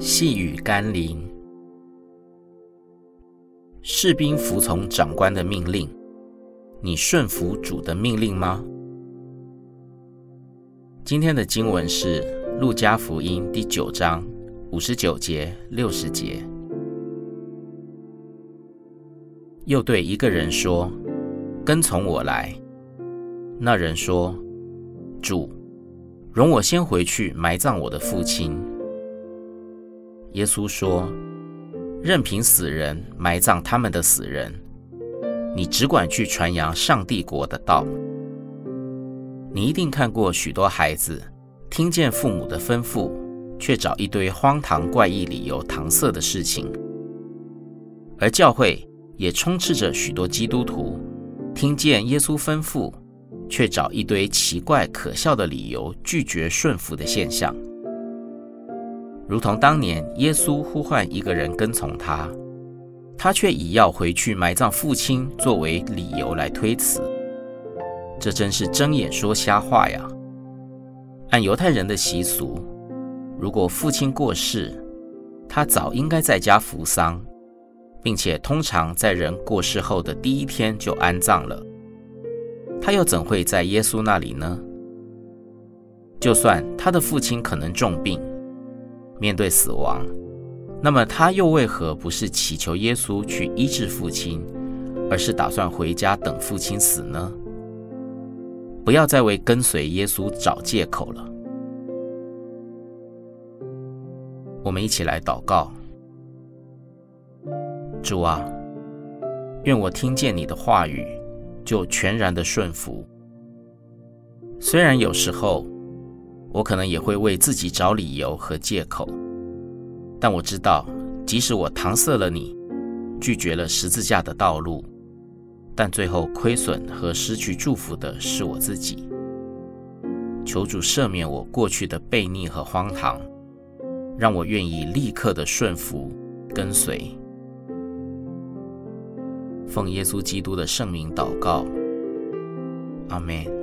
细雨甘霖，士兵服从长官的命令，你顺服主的命令吗？今天的经文是《路加福音》第九章五十九节、六十节。又对一个人说：“跟从我来。”那人说：“主，容我先回去埋葬我的父亲。”耶稣说：“任凭死人埋葬他们的死人，你只管去传扬上帝国的道。你一定看过许多孩子听见父母的吩咐，却找一堆荒唐怪异理由搪塞的事情。而教会也充斥着许多基督徒听见耶稣吩咐，却找一堆奇怪可笑的理由拒绝顺服的现象。”如同当年耶稣呼唤一个人跟从他，他却以要回去埋葬父亲作为理由来推辞，这真是睁眼说瞎话呀！按犹太人的习俗，如果父亲过世，他早应该在家服丧，并且通常在人过世后的第一天就安葬了。他又怎会在耶稣那里呢？就算他的父亲可能重病，面对死亡，那么他又为何不是祈求耶稣去医治父亲，而是打算回家等父亲死呢？不要再为跟随耶稣找借口了。我们一起来祷告：主啊，愿我听见你的话语，就全然的顺服。虽然有时候，我可能也会为自己找理由和借口，但我知道，即使我搪塞了你，拒绝了十字架的道路，但最后亏损和失去祝福的是我自己。求主赦免我过去的悖逆和荒唐，让我愿意立刻的顺服跟随。奉耶稣基督的圣名祷告，阿门。